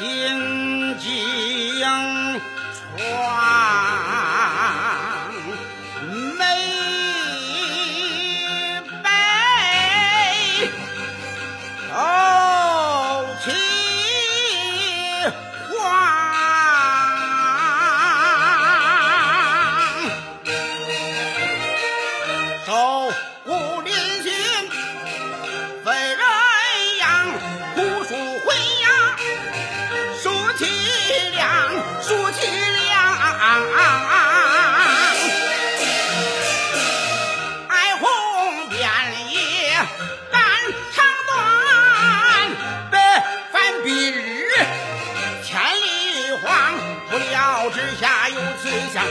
金棘迎霜梅白傲气化朝肝肠断，百犯比日，千里黄，不料之下有此相。